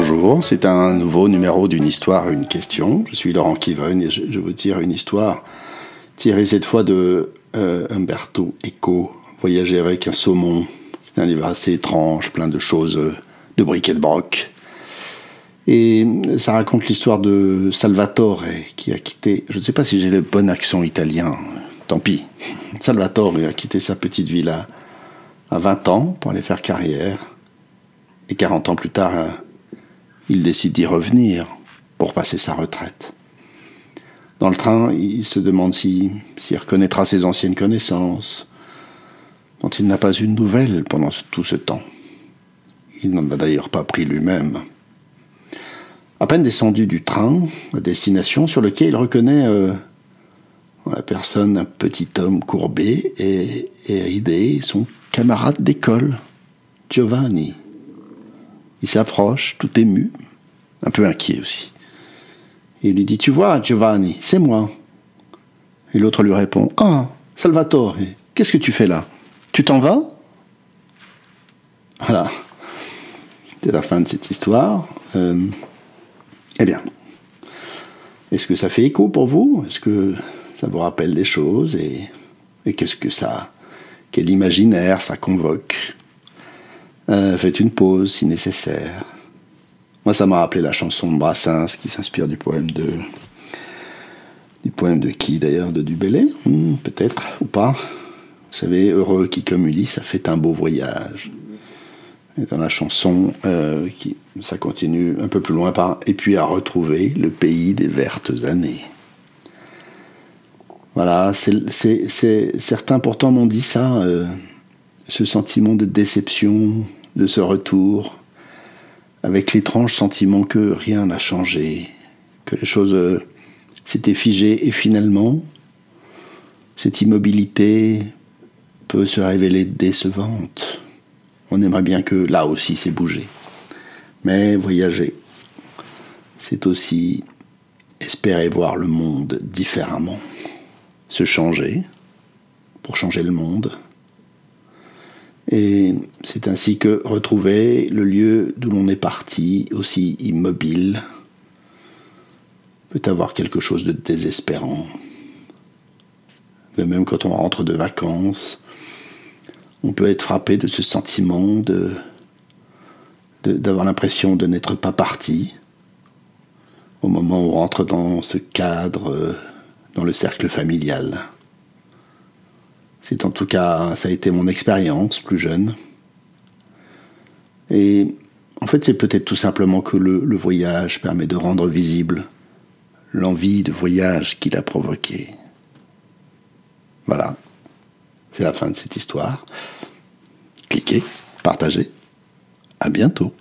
Bonjour, c'est un nouveau numéro d'une histoire, une question. Je suis Laurent Kiven et je, je vous tire une histoire tirée cette fois de euh, Umberto Eco, Voyager avec un saumon. C'est un livre assez étrange, plein de choses, euh, de briquet de broc. Et ça raconte l'histoire de Salvatore qui a quitté, je ne sais pas si j'ai le bon accent italien, tant pis. Salvatore a quitté sa petite villa à 20 ans pour aller faire carrière. Et 40 ans plus tard, il décide d'y revenir pour passer sa retraite. Dans le train, il se demande s'il reconnaîtra ses anciennes connaissances, dont il n'a pas eu de nouvelles pendant tout ce temps. Il n'en a d'ailleurs pas pris lui-même. À peine descendu du train, à destination, sur le quai, il reconnaît euh, la personne, un petit homme courbé et ridé, son camarade d'école, Giovanni. Il s'approche, tout ému, un peu inquiet aussi. il lui dit Tu vois, Giovanni, c'est moi. Et l'autre lui répond Ah, Salvatore, qu'est-ce que tu fais là? Tu t'en vas? Voilà. C'était la fin de cette histoire. Euh, eh bien, est-ce que ça fait écho pour vous? Est-ce que ça vous rappelle des choses? Et, et qu'est-ce que ça. Quel imaginaire ça convoque? Euh, faites une pause si nécessaire. Moi, ça m'a rappelé la chanson de Brassens qui s'inspire du poème de. Du poème de qui d'ailleurs De Dubélé hmm, Peut-être, ou pas. Vous savez, heureux qui communie, ça fait un beau voyage. Et dans la chanson, euh, ça continue un peu plus loin par Et puis à retrouver le pays des vertes années. Voilà, certains pourtant m'ont dit ça, euh, ce sentiment de déception, de ce retour, avec l'étrange sentiment que rien n'a changé, que les choses euh, s'étaient figées et finalement, cette immobilité peut se révéler décevante. On aimerait bien que là aussi c'est bougé. Mais voyager, c'est aussi espérer voir le monde différemment, se changer pour changer le monde et c'est ainsi que retrouver le lieu d'où l'on est parti, aussi immobile, peut avoir quelque chose de désespérant. De même quand on rentre de vacances, on peut être frappé de ce sentiment d'avoir l'impression de n'être pas parti au moment où on rentre dans ce cadre, dans le cercle familial. C'est en tout cas, ça a été mon expérience plus jeune. Et en fait, c'est peut-être tout simplement que le, voyage permet de rendre visible l'envie de voyage qu'il a provoqué. Voilà, c'est la fin de cette histoire. Cliquez, partagez. À bientôt.